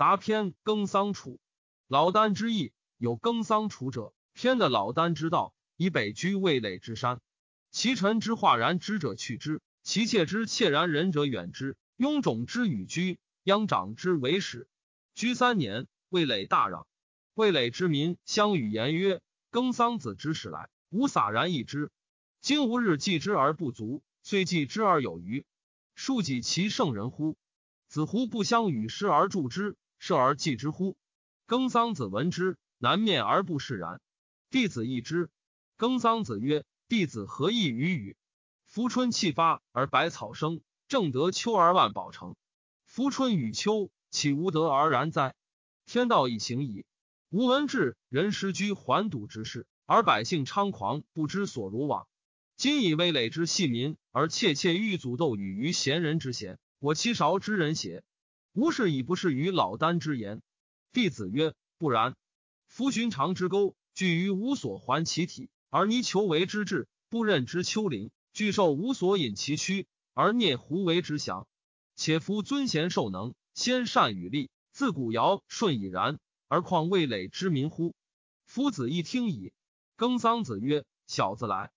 杂篇耕桑处。老聃之意有耕桑处者，偏的老聃之道，以北居魏垒之山。其臣之化然之者去之，其妾之切然仁者远之。雍种之与居，央长之为始。居三年，魏垒大嚷。魏垒之民相与言曰：“耕桑子之始来，吾洒然易之。今吾日祭之而不足，虽祭之而有余，庶几其圣人乎？子乎不相与师而助之，射而祭之乎？”耕桑子闻之，南面而不释然。弟子亦之。耕桑子曰：“弟子何异于与？夫春气发而百草生。”正得秋而万宝成，夫春与秋，岂无得而然哉？天道已行矣。吾闻至人失居环堵之事，而百姓猖狂，不知所如往。今以为累之细民，而窃窃欲阻斗与于贤人之贤，我其韶之人邪？吾事以不是于老聃之言。弟子曰：不然。夫寻常之钩，据于无所还其体，而泥求为之志，不任之丘陵，巨兽无所引其躯。而聂胡为之降，且夫尊贤受能，先善与利，自古尧舜已然，而况未累之民乎？夫子一听矣。耕桑子曰：“小子来，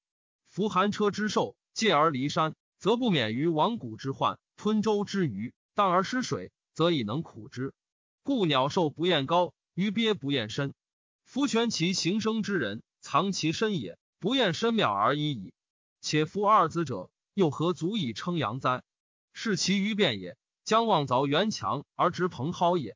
夫寒车之兽，借而离山，则不免于亡谷之患；吞舟之鱼，荡而失水，则以能苦之。故鸟兽不厌高，鱼鳖不厌深。夫全其行生之人，藏其身也，不厌深妙而已矣。且夫二子者。”又何足以称扬哉？是其余变也。将望凿垣墙而直蓬蒿也。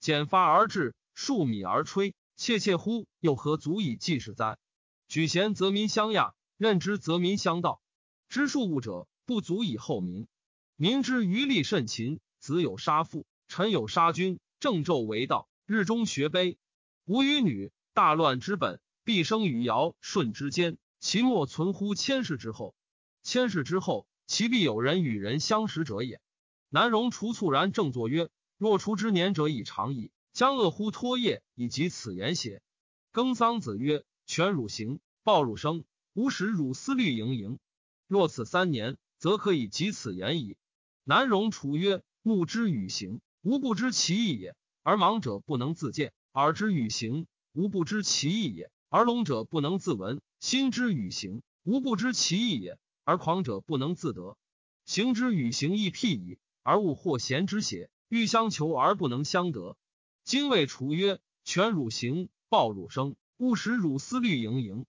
剪发而至，数米而吹，切切乎？又何足以济世哉？举贤则民相亚，任之则民相道。知数物者，不足以厚民。民之余力甚勤，子有杀父，臣有杀君，正纣为道，日中学悲。吾与女，大乱之本，必生于尧舜之间，其莫存乎千世之后。千世之后，其必有人与人相识者也。南荣除猝然正坐曰：“若除之年者已长矣，将恶乎托业以及此言邪？”耕桑子曰：“犬汝行，豹汝生，吾使汝思虑盈盈。若此三年，则可以及此言矣。”南荣除曰：“目之与行，吾不知其意也；而盲者不能自见；耳之与行，吾不知其意也；而聋者不能自闻；心之与行，吾不知其意也。”而狂者不能自得，行之与行亦辟矣，而物或贤之邪？欲相求而不能相得。今谓楚曰：“犬汝行，豹汝生，勿使汝思虑盈盈。”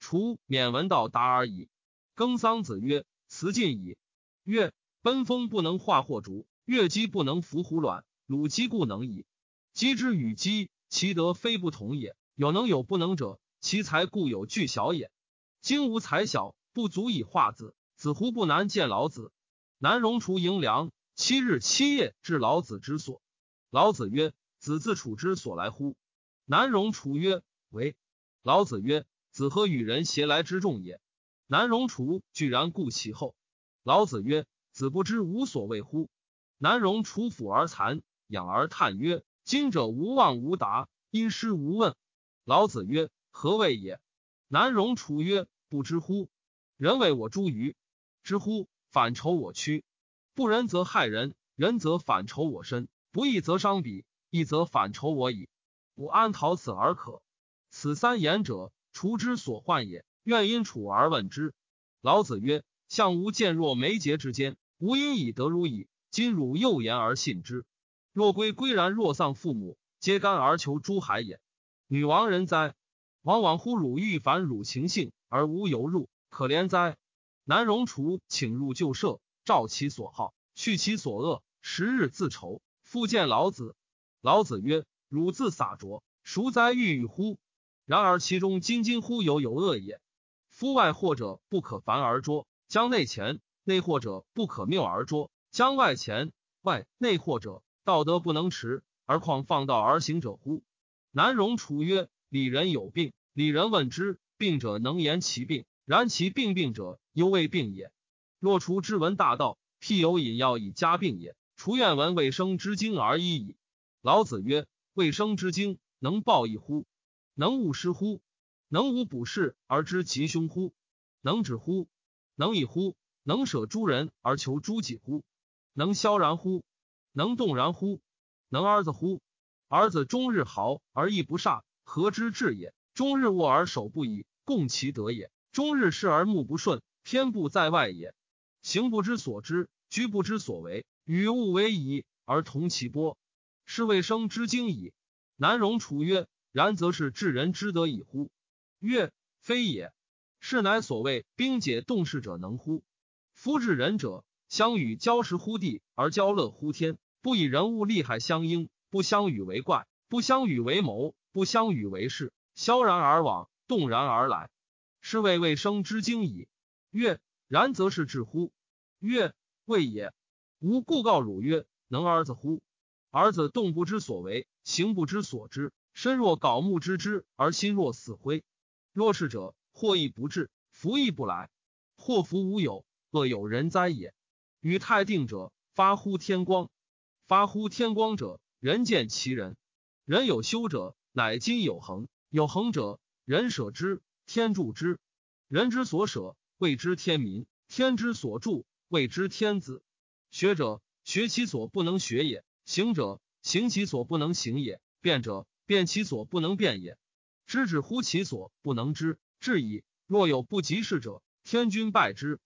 楚免闻道达而已。耕桑子曰：“辞尽矣。”曰：“奔风不能化祸竹，越鸡不能伏虎卵，鲁鸡故能矣。鸡之与鸡，其德非不同也。有能有不能者，其才固有巨小也。今无才小。”不足以化子，子乎不难见老子。南荣除迎良，七日七夜至老子之所。老子曰：“子自处之所来乎？”南荣除曰：“为。”老子曰：“子何与人偕来之众也？”南荣除居然顾其后。老子曰：“子不知无所谓乎？”南荣除俯而惭，仰而叹曰：“今者无望无达，因师无问。”老子曰：“何谓也？”南荣楚曰：“不知乎？”人为我诛鱼，知乎？反仇我屈，不仁则害人，仁则反仇我身，不义则伤彼，义则反仇我矣。吾安逃此而可？此三言者，除之所患也。愿因处而问之。老子曰：“相吾见若眉睫之间，吾因以得如矣。今汝又言而信之。若归归然，若丧父母，皆甘而求诸海也。女王人哉？往往乎汝欲反汝情性，而无由入。”可怜哉！南荣除请入旧舍，照其所好，去其所恶，十日自愁。复见老子。老子曰：“汝自洒浊，孰哉欲与乎？然而其中津津乎有有恶也。夫外惑者不可烦而捉，将内前；内惑者不可谬而捉，将外前。外内惑者，道德不能持，而况放道而行者乎？”南荣楚曰：“礼人有病，礼人问之，病者能言其病。”然其病病者，犹未病也。若除之闻大道，譬有饮药以加病也。除愿闻卫生之经而已矣。老子曰：卫生之经能报一乎？能勿失乎？能无补事而知吉凶乎？能止乎？能以乎？能舍诸人而求诸己乎？能萧然乎？能动然乎？能儿子乎？儿子终日豪而亦不煞，何之至也？终日卧而手不以共其德也。终日视而目不顺，偏不在外也。行不知所知，居不知所为，与物为宜而同其波，是谓生之精矣。南荣楚曰：“然则是治人之德矣乎？”曰：“非也。是乃所谓兵解动事者能乎？夫治人者，相与交时乎地而交乐乎天，不以人物利害相应，不相与为怪，不相与为谋，不相与为事，萧然而往，动然而来，是谓未生之精矣。”曰：“然则是至乎？”曰：“未也。吾故告汝曰：能儿子乎？儿子动不知所为，行不知所知，身若槁木之枝，而心若死灰。若是者，祸亦不至，福亦不来。祸福无有，恶有人哉也。与太定者，发乎天光；发乎天光者，人见其人。人有修者，乃今有恒。有恒者，人舍之，天助之。人之所舍，谓之天民；天之所助，谓之天子。学者学其所不能学也，行者行其所不能行也，辩者辩其所不能辩也。知止乎其所不能知，至矣。若有不及事者，天君拜之。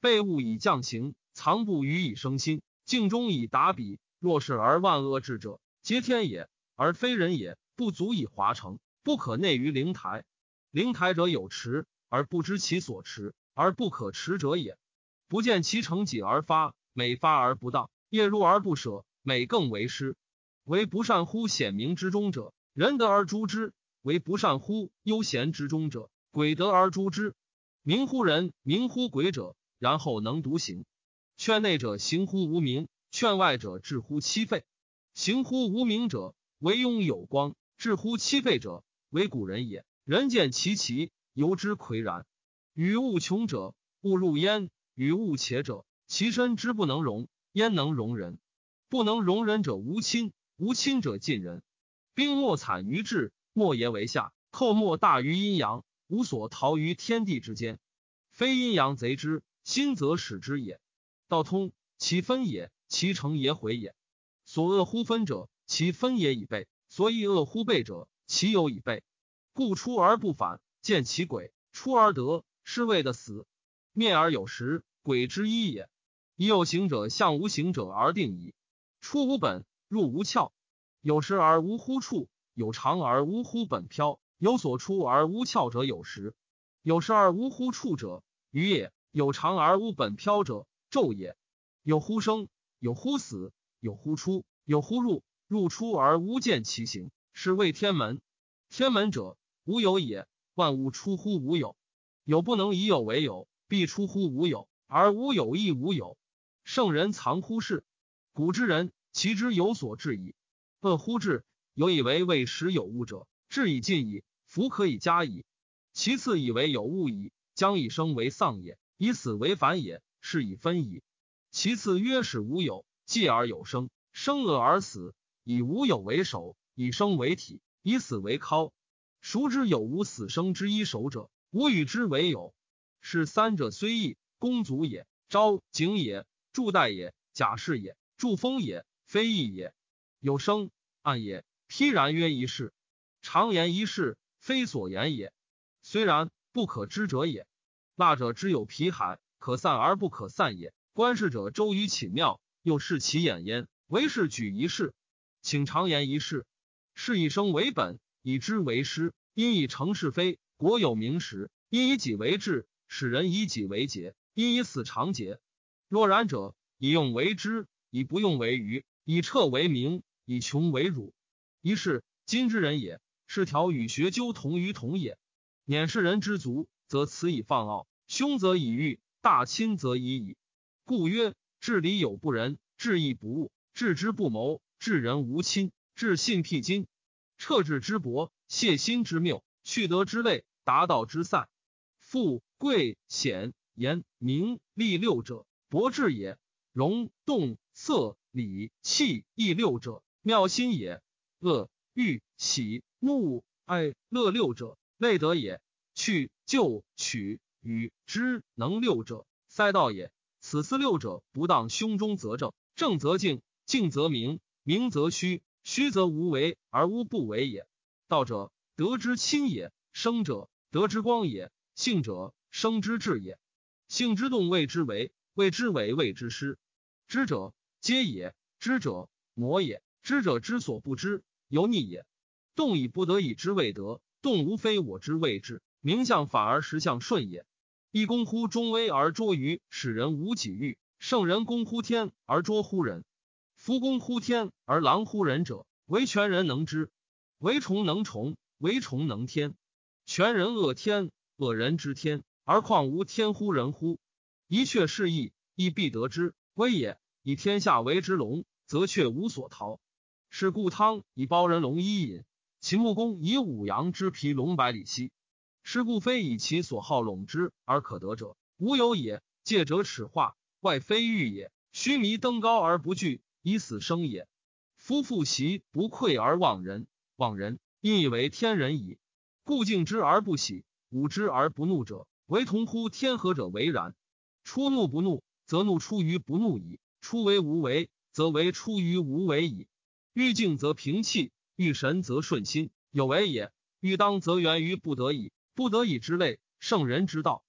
备物以降行，藏不语以生心，静中以达彼。若是而万恶至者，皆天也，而非人也。不足以华成，不可内于灵台。灵台者有持，而不知其所持，而不可持者也。不见其成己而发，每发而不当，夜入而不舍，每更为师。为不善乎显明之中者，仁德而诛之。为不善乎悠闲之中者，鬼德而诛之。明乎人，明乎鬼者，然后能独行。劝内者行乎无名，劝外者治乎欺废。行乎无名者，为庸有光；治乎欺废者，为古人也。人见其奇，由之岿然。与物穷者，勿入焉；与物且者，其身之不能容，焉能容人？不能容人者，无亲；无亲者，近人。兵莫惨于智。莫言为下，寇莫大于阴阳，无所逃于天地之间。非阴阳贼之心，则使之也。道通其分也，其成也毁也。所恶乎分者，其分也已备；所以恶乎备者，其有已备。故出而不返，见其鬼；出而得，是谓的死。灭而有时，鬼之一也。以有形者向无形者而定矣。出无本，入无窍，有时而无乎处。有常而无乎本飘，有所出而无窍者有时；有时而无乎处者余也；有常而无本飘者昼也。有乎生，有乎死，有乎出，有乎入。入出而无见其形，是谓天门。天门者，无有也。万物出乎无有，有不能以有为有，必出乎无有，而无有亦无有。圣人藏乎世，古之人其之有所至矣。恶乎至。有以为未时有物者，至以尽矣，福可以加矣。其次以为有物矣，将以生为丧也，以死为反也，是以分矣。其次曰使无有，继而有生，生恶而死，以无有为首，以生为体，以死为尻。孰知有无死生之一首者？吾与之为有。是三者虽异，公足也。昭景也，祝代也，贾氏也，祝封也，非异也。有生暗也。披然曰一事，常言一事，非所言也。虽然，不可知者也。蜡者之有皮海，可散而不可散也。观事者周于寝庙，又视其眼焉。为是举一事，请常言一事。是以生为本，以知为师。因以成是非，国有名实。因以己为治，使人以己为节。因以死长节。若然者，以用为知，以不用为愚，以彻为明，以穷为辱。一是今之人也，是条与学究同于同也。免世人之足，则此以放傲；凶则以欲，大亲则已矣。故曰：治理有不仁，治义不务，治之不谋，治人无亲，治信辟金，彻智之博，泄心之谬，去德之类，达道之散。富贵显言名利六者，博智也；容动色礼气义六者，妙心也。恶欲喜怒哀乐六者，类德也；去就取与之能六者，塞道也。此四六者，不当胸中则正，正则静，静则明，明则虚，虚则无为而无不为也。道者，德之亲也；生者，德之光也；性者，生之至也。性之动谓之为，谓之为谓之失。知者皆也，知者魔也。知者之所不知，由逆也。动以不得已之谓得，动无非我之谓智。名相反而实相顺也。一公乎中威而捉鱼使人无己欲，圣人公乎天而捉乎人。夫公乎天而狼乎人者，唯全人能知；唯虫能虫，唯虫能天。全人恶天，恶人之天，而况无天乎人乎？一阙是义，亦必得之。威也，以天下为之龙，则却无所逃。是故汤以包人龙一饮，秦穆公以五羊之皮龙百里奚。是故非以其所好笼之而可得者，无有也。戒者耻化，外非欲也。须弥登高而不惧，以死生也。夫妇习不愧而忘人，忘人亦以为天人矣。故敬之而不喜，侮之而不怒者，唯同乎天和者为然。出怒不怒，则怒出于不怒矣；出为无为，则为出于无为矣。欲静则平气，欲神则顺心。有为也，欲当则源于不得已。不得已之类，圣人之道。